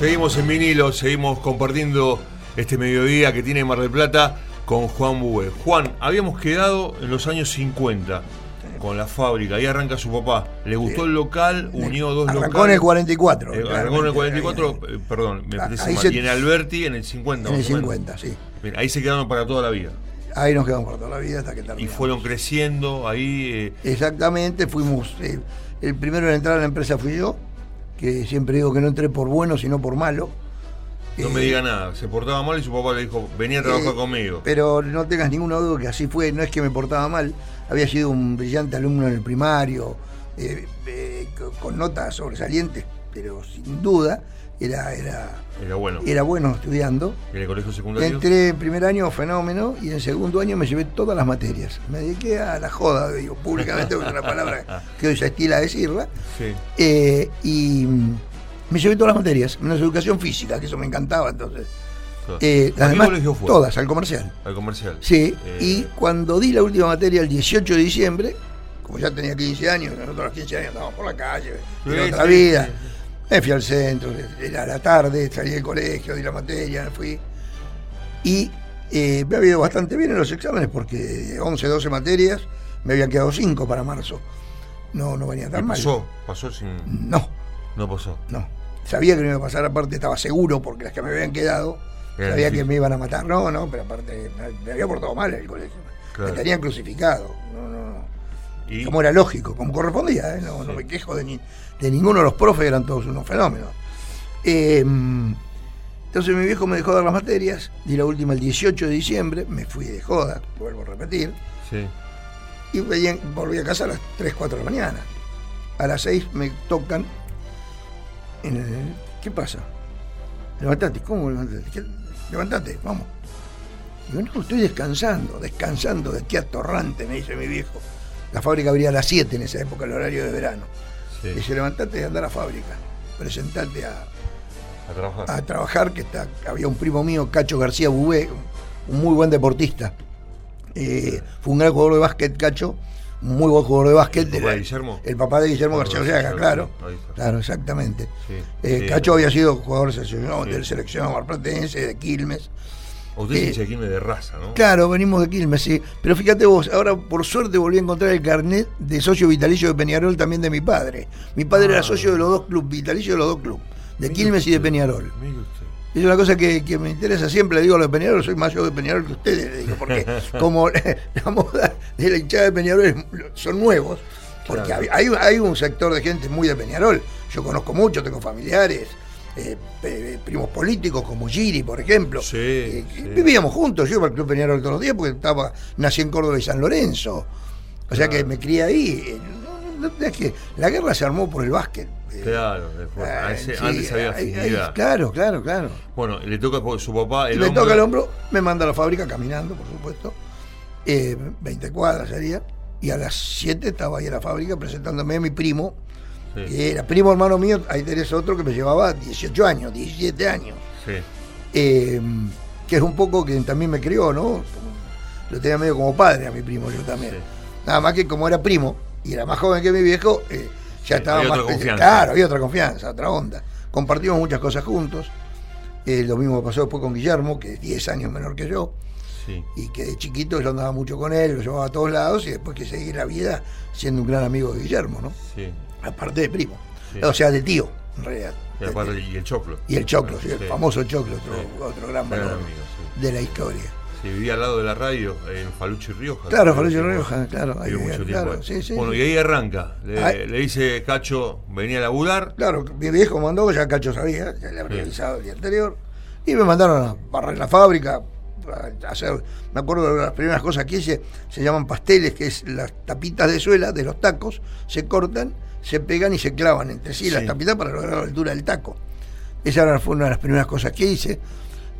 Seguimos en vinilo, seguimos compartiendo este mediodía que tiene Mar del Plata con Juan Bue. Juan, habíamos quedado en los años 50 con la fábrica, ahí arranca su papá. Le gustó el local, unió dos locales. Arrancó en el 44. Eh, arrancó en el 44, eh, perdón, me Ah, parece ahí se- Y en Alberti en el 50. En el más o menos. 50, sí. Bien, ahí se quedaron para toda la vida. Ahí nos quedamos por toda la vida hasta que Y terminamos. fueron creciendo ahí. eh, Exactamente, fuimos. eh, el primero en entrar a la empresa fui yo, que siempre digo que no entré por bueno, sino por malo. no Eh, me diga nada, se portaba mal y su papá le dijo, venía a trabajar Eh, conmigo. Pero no tengas ninguna duda que así fue, no es que me portaba mal, había sido un brillante alumno en el primario, eh, eh, co- con notas sobresalientes, pero sin duda era, era, Era bueno. era bueno estudiando. En el colegio secundario. Entré en primer año fenómeno y en segundo año me llevé todas las materias. Me dediqué a la joda, digo, públicamente, porque es una palabra que hoy se estila decirla. Sí. Eh, y mm, me llevé todas las materias, menos educación física, que eso me encantaba entonces. Eh, ¿A las demás, colegio fue? todas, al comercial. Al comercial. Sí, Eh, y cuando di la última materia el 18 de diciembre, como ya tenía 15 años, nosotros a los 15 años andábamos por la calle, Sí, sí, vida. sí, Me fui al centro, era la tarde, salí del colegio, di la materia, me fui. Y eh, me había ido bastante bien en los exámenes porque de 11, 12 materias me habían quedado 5 para marzo. No, no venía ¿Y tan mal. pasó? Pasó sin. No, No pasó. no. Sabía que no iba a pasar, aparte estaba seguro porque las que me habían quedado Era sabía que me iban a matar. No, no, pero aparte me, me había portado mal en el colegio. Claro. Me tenían crucificado. No, no, no. Y, Como era lógico, como correspondía, ¿eh? no, me quejo de, ni- de ninguno de los profes, eran todos unos fenómenos. Eh, entonces mi viejo me dejó dar las materias, di la última el 18 de diciembre, me fui de joda, vuelvo a repetir, sí. y volví a casa a las 3, 4 de la mañana. A las 6 me tocan. En el- ¿Qué pasa? Levantate, ¿cómo levantate? Levantate, vamos. Digo, no, estoy descansando, descansando de qué atorrante, me dice mi viejo. La fábrica abría a las 7 en esa época, el horario de verano. sí. Dice, levantate y anda a la fábrica. Presentate a, A trabajar. a trabajar, que está, había un primo mío, Cacho García Bubé, un muy buen deportista. Eh, fue un gran jugador de básquet, Cacho, un muy buen jugador de básquet. ¿El papá de Guillermo? El papá de Guillermo García Ortega, claro. Claro, exactamente. Sí, Eh, sí. Cacho había sido jugador seleccionado, del seleccionado marplatense, de Quilmes. Usted eh, se dice aquí de raza, ¿no? Claro, venimos de Quilmes, sí. Pero fíjate vos, ahora por suerte volví a encontrar el carnet de socio vitalicio de Peñarol también de mi padre. Mi padre Ah. era socio de los dos clubes, vitalicio de los dos clubes, de Mire Quilmes y de Peñarol. mire usted. Es una cosa que, que me interesa siempre, le digo a los de Peñarol, soy más yo de Peñarol que ustedes, le digo, porque como la moda de la hinchada de Peñarol son nuevos, porque Claro. hay- hay un sector de gente muy de Peñarol, yo conozco mucho, tengo familiares, eh, primos políticos como Giri, por ejemplo, Sí, Eh, sí. vivíamos juntos, yo iba al Club Peñarol todos los días porque estaba, nací en Córdoba y San Lorenzo, o sea que me crié ahí, Eh, es que la guerra se armó por el básquet. Eh, Claro, después, eh, antes, sí, antes había afinidad. claro, claro, claro. Bueno, le toca su papá Y el me hombro. toca el hombro, me manda a la fábrica caminando, por supuesto. Eh, 20 cuadras sería. Y a las 7 estaba ahí en la fábrica presentándome a mi primo, Sí, que era primo hermano mío. Ahí tenés otro que me llevaba 18 años, 17 años. sí. Eh, que es un poco que también me crió, ¿no? Lo tenía medio como padre a mi primo, yo también. Sí. Nada más que como era primo y era más joven que mi viejo, eh, ya estaba más. confianza. Claro, había otra confianza, otra onda. Compartimos muchas cosas juntos. Eh, lo mismo pasó después con Guillermo, que es 10 años menor que yo, sí. y que de chiquito yo andaba mucho con él, lo llevaba a todos lados, y después que seguir la vida siendo un gran amigo de Guillermo, ¿no? sí. Aparte de primo. Sí. O sea, de tío, en realidad. Y, aparte, y el choclo. Y el Choclo, sí, el famoso Choclo, otro, otro gran valor de la historia. Sí, vivía al lado de la radio, en Falucho y Rioja. Claro, Falucho y Rioja, claro, ahí mucho tiempo. claro, ahí. sí, sí, bueno, y ahí arranca. Le, Ahí- le dice Cacho, venía a laburar. Claro, mi viejo mandó, ya Cacho sabía, ya le había avisado el día anterior, y me mandaron a barrer la fábrica, hacer, me acuerdo de las primeras cosas que hice, se llaman pasteles, que es las tapitas de suela de los tacos, se cortan, se pegan y se clavan entre sí, las Sí. tapitas para lograr la altura del taco. Esa fue una de las primeras cosas que hice.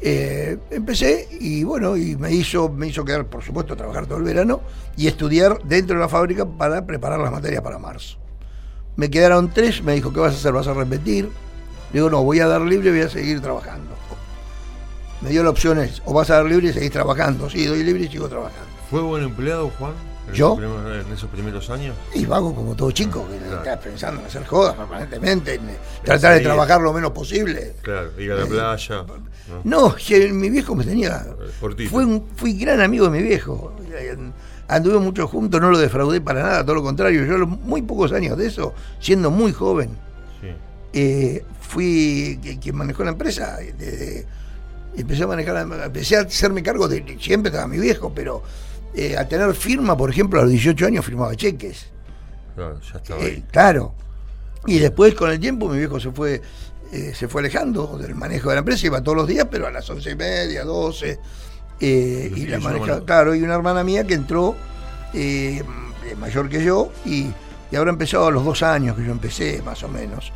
Eh, empecé y bueno, y me hizo, me hizo quedar, por supuesto, trabajar todo el verano y estudiar dentro de la fábrica para preparar las materias para marzo. Me quedaron tres, me dijo, ¿qué vas a hacer? ¿Vas a repetir? Le digo, no, voy a dar libre y voy a seguir trabajando. Me dio la opción, es, o vas a dar libre y seguís trabajando. Sí, doy libre y sigo trabajando. ¿Fue buen empleado, Juan? en ¿Yo? esos en esos primeros años? Y vago como todo chico, que Claro. estás pensando en hacer jodas permanentemente, en tratar de trabajar lo menos posible. Claro, ir a la playa. ¿no? No, que mi viejo me tenía. Fue un- fui gran amigo de mi viejo. Anduve mucho juntos, no lo defraudé para nada, todo lo contrario. Yo a los muy pocos años de eso, siendo muy joven, Sí. eh, fui quien manejó la empresa. desde- empecé a manejar, empecé a hacerme cargo de. Siempre estaba mi viejo, pero eh, a tener firma, por ejemplo, a los 18 años firmaba cheques. Claro, ya estaba Eh, ahí. claro. Y después, con el tiempo, mi viejo se fue eh, se fue alejando del manejo de la empresa, iba todos los días, pero a las once y media, 12. eh, Y y la manejaba. Claro, y una hermana mía que entró eh, mayor que yo y, y habrá empezado a los dos años que yo empecé, más o menos.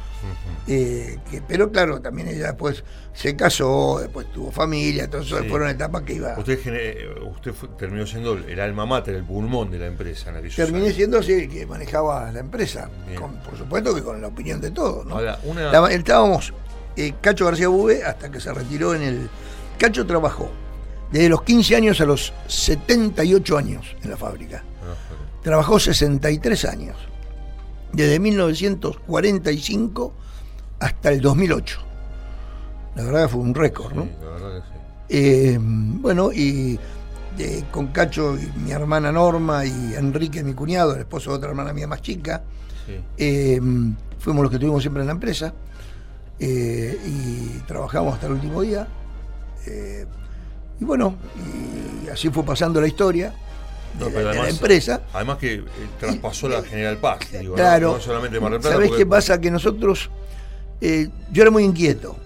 Eh, que- pero claro, también ella después se casó, después tuvo familia, entonces Sí. fueron etapas que iba. Usted, gene- usted fue- terminó siendo el alma mater, el pulmón de la empresa en Terminé años. siendo así el que manejaba la empresa, con- por supuesto que con la opinión de todos. ¿no? Ahora, una- La- estábamos, eh, Cacho García Bube, hasta que se retiró en el. Cacho trabajó desde los 15 años a los 78 años en la fábrica. Trabajó 63 años, desde 1945 hasta el 2008. La verdad fue un récord, ¿no? sí, la verdad que sí. Eh, bueno, y eh, con Cacho y mi hermana Norma y Enrique, mi cuñado, el esposo de otra hermana mía más chica, Sí. eh, fuimos los que estuvimos siempre en la empresa y trabajamos hasta el último día. Y bueno, y así fue pasando la historia de, No, la, pero de la además- empresa. Además que eh, traspasó la General Paz, digo, ¿no? Claro, no, solamente Mar del Plata. ¿sabés qué pasa? Que nosotros, eh, yo era muy inquieto,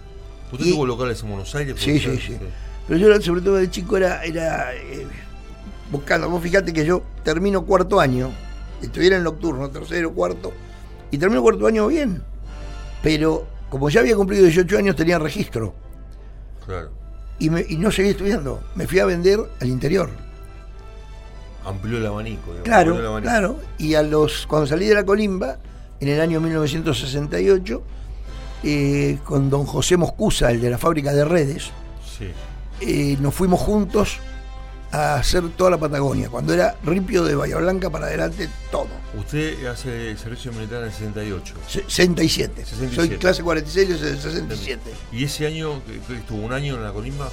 ¿Usted y- tuvo locales en Buenos Aires? Sí, ¿Puede sí, sí. pero yo sobre todo de chico era, era eh, buscando, vos fíjate que yo termino cuarto año, estuviera en nocturno, tercero, cuarto, y termino cuarto año bien, pero como ya había cumplido 18 años tenía registro. Claro. y, me- y no seguí estudiando. Me fui a vender al interior. Amplió el abanico. digamos, Claro, amplió el abanico. claro. Y a los cuando salí de la colimba, en el año 1968, eh, con don José Moscusa, el de la fábrica de redes, Sí. eh, nos fuimos juntos a hacer toda la Patagonia. Cuando era Ripio de Bahía Blanca para adelante, todo. Usted hace servicio militar en el 68. 67. 67. Soy clase 46, yo soy del 67. ¿Y ese año, estuvo un año en la colimba?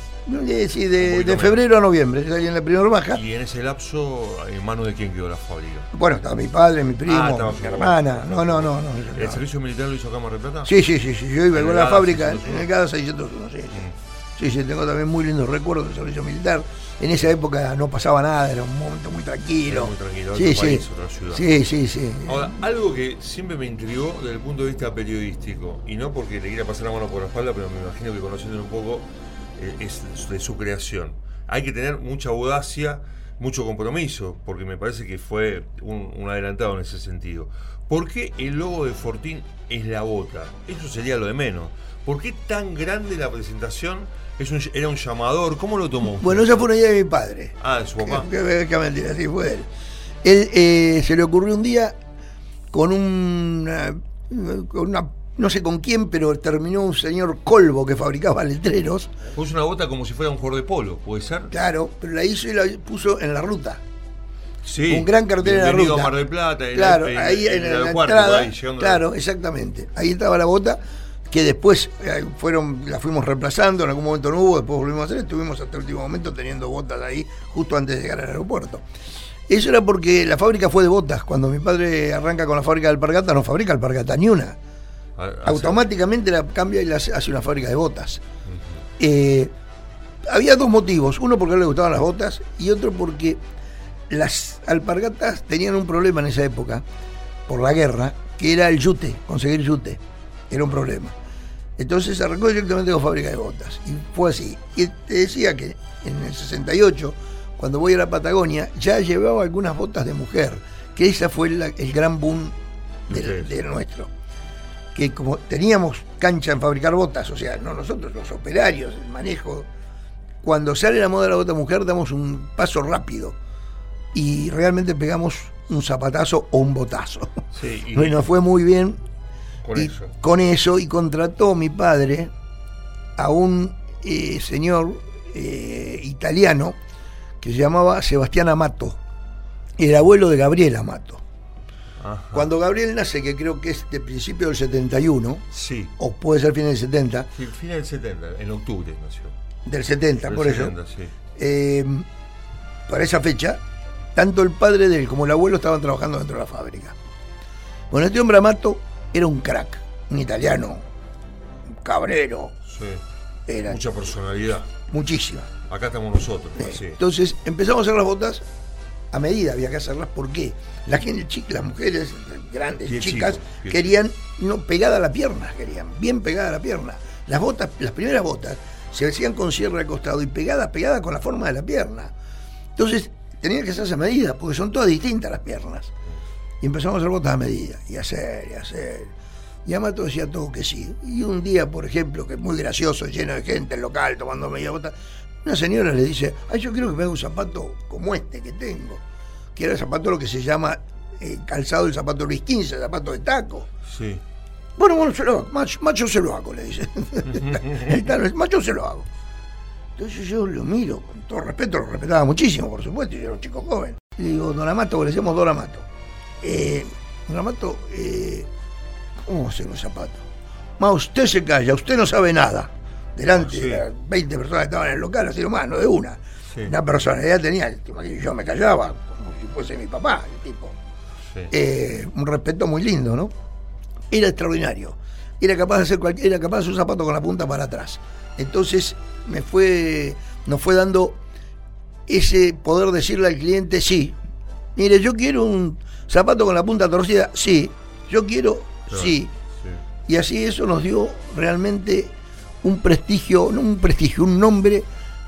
Sí, de, febrero a noviembre, salí en la primera baja. Y en ese lapso, ¿en manos de quién quedó la fábrica? Bueno, estaba mi padre, mi primo, Ah, estaba mi hermana. No, no, no. no, ¿El no. servicio militar lo hizo acá en Plata? Sí, sí, sí, sí, yo iba con la fábrica 601. en el GADA 601, sí, sí. Mm. Sí, sí, tengo también muy lindos recuerdos del servicio militar. En esa época no pasaba nada, era un momento muy tranquilo. Era muy tranquilo, Sí, otro sí. país, otra ciudad. Sí, sí, sí. Ahora, algo que siempre me intrigó desde el punto de vista periodístico, y no porque le quiera pasar la mano por la espalda, pero me imagino que conociéndolo un poco, eh, es de su creación. Hay que tener mucha audacia, mucho compromiso, porque me parece que fue un, un adelantado en ese sentido. ¿Por qué el logo de Fortín es la bota? Eso sería lo de menos. ¿Por qué tan grande la presentación? Es un- era un llamador, ¿cómo lo tomó? Bueno, esa fue una idea de mi padre. Ah, de su papá. Que, que- que mentira, sí fue él. Él eh, se le ocurrió un día con una, con una. No sé con quién, pero terminó un señor Colvo que fabricaba letreros. Puso una bota como si fuera un jugador de polo, ¿puede ser? Claro, pero la hizo y la puso en la ruta. Sí. un gran cartel en la ruta. a Mar del Plata, en claro, el, ahí en, la por entrada, ahí, claro, exactamente. Ahí estaba la bota que después eh, fueron, la fuimos reemplazando, en algún momento no hubo, después volvimos a hacer, estuvimos hasta el último momento teniendo botas ahí justo antes de llegar al aeropuerto. Eso era porque la fábrica fue de botas. Cuando mi padre arranca con la fábrica de alpargata, no fabrica alpargata ni una. a- a- Automáticamente la cambia y la hace, hace una fábrica de botas. Eh, había dos motivos. Uno porque no le gustaban las botas y otro porque las alpargatas tenían un problema en esa época, por la guerra, que era el yute, conseguir yute. Era un problema. Entonces arrancó directamente con fábrica de botas. Y fue así. Y te decía que en el 68, cuando voy a la Patagonia, ya llevaba algunas botas de mujer, que esa fue la- el gran boom del, nuestro. Que como teníamos cancha en fabricar botas, o sea, no nosotros, los operarios, el manejo, cuando sale la moda de la bota mujer damos un paso rápido y realmente pegamos un zapatazo o un botazo. Sí, y Bueno, fue muy bien con y eso. con eso y contrató mi padre a un eh, señor eh, italiano que se llamaba Sebastián Amato. el abuelo de Gabriel Amato. Ajá. Cuando Gabriel nace, que creo que es de principio del 71, Sí. o puede ser fin del 70, Sí, Fin del 70, en octubre nació. del 70, Del por eso, 70, sí. eh, para esa fecha, tanto el padre de él como el abuelo estaban trabajando dentro de la fábrica. Bueno, este hombre Amato era un crack, un italiano, un cabrero, Sí. era Mucha personalidad. muchísima. Acá estamos nosotros. Eh. Entonces empezamos a hacer las botas a medida, había que hacerlas. ¿Por qué? La gente, chi- las mujeres grandes, chicas, chico, querían no pegada a la pierna, querían bien pegada a la pierna. Las botas, las primeras botas, se hacían con cierre al costado y pegadas, pegadas con la forma de la pierna. Entonces tenían que hacerse a medida, porque son todas distintas las piernas. Y empezamos a hacer botas a medida, y hacer, y hacer. Y Amato decía todo que sí. Y un día, por ejemplo, que es muy gracioso, lleno de gente, el local, tomando media bota, una señora le dice, ay, yo quiero que me haga un zapato como este que tengo. Que era el zapato lo que se llama eh, calzado el zapato Luis XV, el zapato de taco. Sí. Bueno, bueno, se lo hago. Macho, macho se lo hago, le dice. El macho se lo hago. Entonces yo lo miro, con todo respeto, lo respetaba muchísimo, por supuesto, yo era un chico joven. Y digo, Don Amato, le decimos Don Amato. Eh, don Amato, eh, ¿cómo va a hacer un zapato? Ma, usted se calla, usted no sabe nada. Delante Sí. de las 20 personas que estaban en el local, así nomás, no de una. Sí. Una personalidad tenía, yo me callaba, como si fuese mi papá, el tipo sí. eh, un respeto muy lindo, ¿no? Era extraordinario. Era capaz de hacer cualquier, era capaz de hacer un zapato con la punta para atrás. Entonces me fue, nos fue dando ese poder decirle al cliente sí. Mire, yo quiero un zapato con la punta torcida, sí. Yo quiero, Claro, sí. Y así eso nos dio realmente un prestigio, no un prestigio, un nombre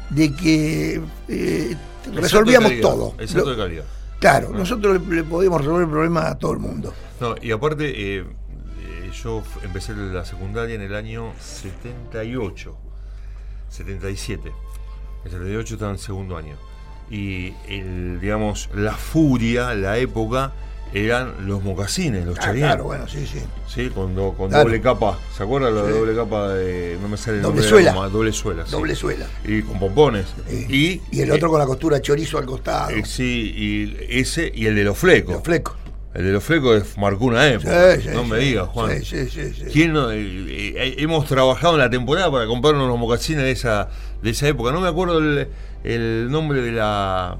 de que eh, resolvíamos calidad, todo. Lo- de calidad. Claro, nosotros le, le podíamos resolver el problema a todo el mundo. No, y aparte, eh, eh, yo empecé la secundaria en el año 78, 77. El 78 estaba en segundo año. Y, el, digamos, la furia, la época, eran los mocasines, los Ah, claro, bueno, sí, sí. Sí, con, do- con Claro. doble capa. ¿Se acuerdan lo de Sí. doble capa de. No me sale el Doble nombre la suela. goma, Doble suela. sí. Doble suela. Y con pompones. Sí. Y, el otro con la costura chorizo al costado. eh, sí, y ese y el de los flecos. Los flecos. El de los flecos es- marcó una época. Sí, sí, no me digas, Juan. Sí, sí, sí, sí. ¿Quién no- eh, eh, hemos trabajado en la temporada para comprarnos los mocasines de esa, de esa época. No me acuerdo el, el nombre de la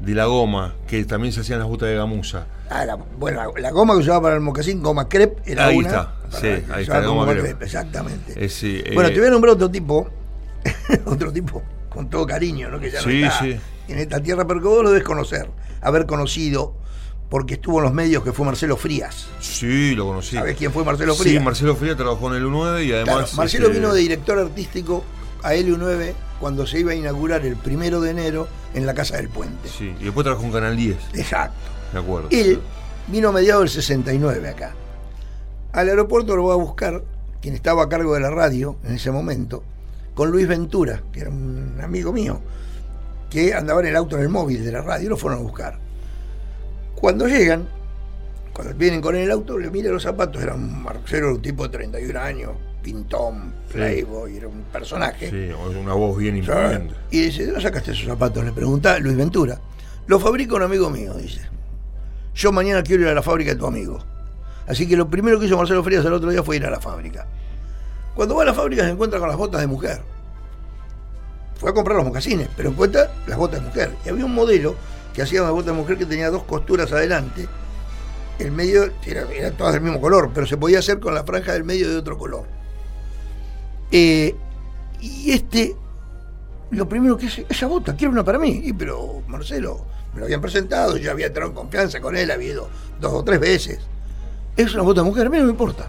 de la goma, que también se hacían las botas de gamuza. Ah, la, bueno, la, la goma que usaba para el mocasín, goma crepe, era Ahí una. está, sí, ahí está, la goma crepe. Exactamente. Eh, sí, bueno, eh, te voy a nombrar otro tipo, otro tipo con todo cariño, ¿no? Que ya Sí, no está en esta tierra, pero que vos lo debes conocer, haber conocido, porque estuvo en los medios, que fue Marcelo Frías. Sí, lo conocí. ¿Sabés quién fue Marcelo Sí, Frías? Marcelo Frías trabajó en el U9 y además. Claro, Marcelo este, vino de director artístico a LU9 cuando se iba a inaugurar el primero de enero en la Casa del Puente. Sí, y después trabajó en Canal 10, Exacto. me acuerdo. Él vino a mediados del 69 acá. Al aeropuerto lo va a buscar quien estaba a cargo de la radio en ese momento, con Luis Ventura, que era un amigo mío, que andaba en el auto en el móvil de la radio, y lo fueron a buscar. Cuando llegan, cuando vienen con el auto, le mira los zapatos, era un Marcelo, un tipo de 31 años, pintón, playboy, era un personaje. Sí, una voz bien imponente. Y dice, ¿de dónde sacaste esos zapatos? Le pregunta Luis Ventura. Lo fabrica un amigo mío, dice. Yo mañana quiero ir a la fábrica de tu amigo. Así que lo primero que hizo Marcelo Frías el otro día fue ir a la fábrica. Cuando va a la fábrica se encuentra con las botas de mujer. Fue a comprar los mocasines, pero encuentra las botas de mujer. Y había un modelo que hacía una bota de mujer que tenía dos costuras adelante. El medio era, era todas del mismo color, pero se podía hacer con la franja del medio de otro color. Eh, y este, lo primero que hace, esa bota, quiero una para mí. Y pero Marcelo, me lo habían presentado, yo había entrado en confianza con él, había ido dos o tres veces. Es una bota de mujer, a mí no me importa.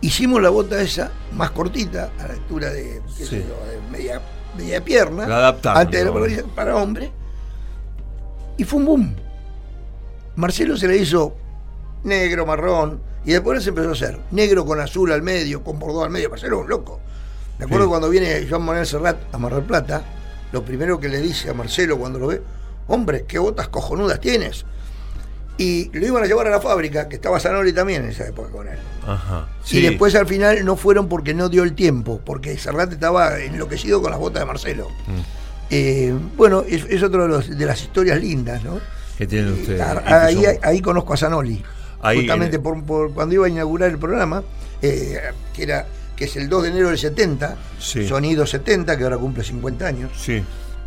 Hicimos la bota esa más cortita, a la altura de, qué sé Sí. yo, de media, media pierna, La antes de la para hombre, y fue un boom. Marcelo se le hizo negro, marrón, y después se empezó a hacer negro con azul al medio, con bordó al medio. Marcelo es un loco. Me acuerdo Sí. cuando viene Joan Manuel Serrat a Mar del Plata, lo primero que le dice a Marcelo cuando lo ve, hombre, qué botas cojonudas tienes. Y lo iban a llevar a la fábrica, que estaba Zanoli también en esa época con él. Ajá. Y después al final no fueron porque no dio el tiempo, porque Serrat estaba enloquecido con las botas de Marcelo. Mm. Eh, bueno, es, es otro de, los- de las historias lindas, ¿no? ¿Qué tienen ustedes? Ah, ¿Y qué Ahí, conozco a Zanoli. Ahí, Justamente en- por, por cuando iba a inaugurar el programa, eh, que era que es el 2 de enero del 70, Sí. Sonido 70, que ahora cumple 50 años. Sí.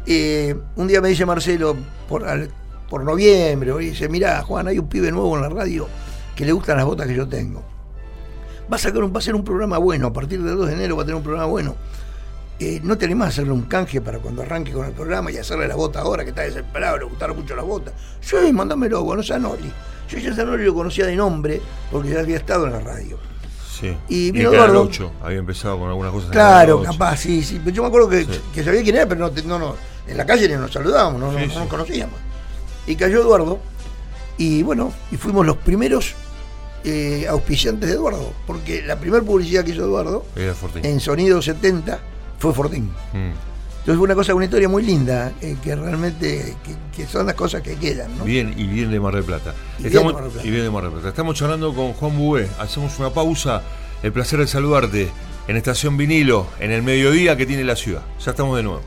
Eh, un día me dice Marcelo, por, al- por noviembre, y dice, mira Juan, hay un pibe nuevo en la radio que le gustan las botas que yo tengo. Va a, sacar un, va a ser un programa bueno, a partir del 2 de enero va a tener un programa bueno. Eh, ¿No te animás a hacerle un canje para cuando arranque con el programa y hacerle la bota ahora que está desesperado, le gustaron mucho las botas? Sí, mándamelo, conoce a Noli. Yo ya Zanoli lo conocía de nombre porque ya había estado en la radio. Sí. Y vino Eduardo. 8, Había empezado con algunas cosas. Claro, Canal 8. capaz, sí, sí. Pero yo me acuerdo que, Sí. que sabía quién era, pero no, no, no, en la calle ni nos saludábamos, no, no- Sí, no nos conocíamos. Y cayó Eduardo, y bueno, y fuimos los primeros eh, auspiciantes de Eduardo, porque la primera publicidad que hizo Eduardo en Sonido 70 fue Fortín. Mm. Entonces fue una cosa, una historia muy linda, eh, que realmente, que, que son las cosas que quedan, ¿no? Bien, y bien de Mar del Plata. Y bien de Mar del Plata. y bien de Mar del Plata. Estamos charlando con Juan Bubé. Hacemos una pausa. El placer de saludarte en Estación Vinilo, en el mediodía que tiene la ciudad. Ya estamos de nuevo.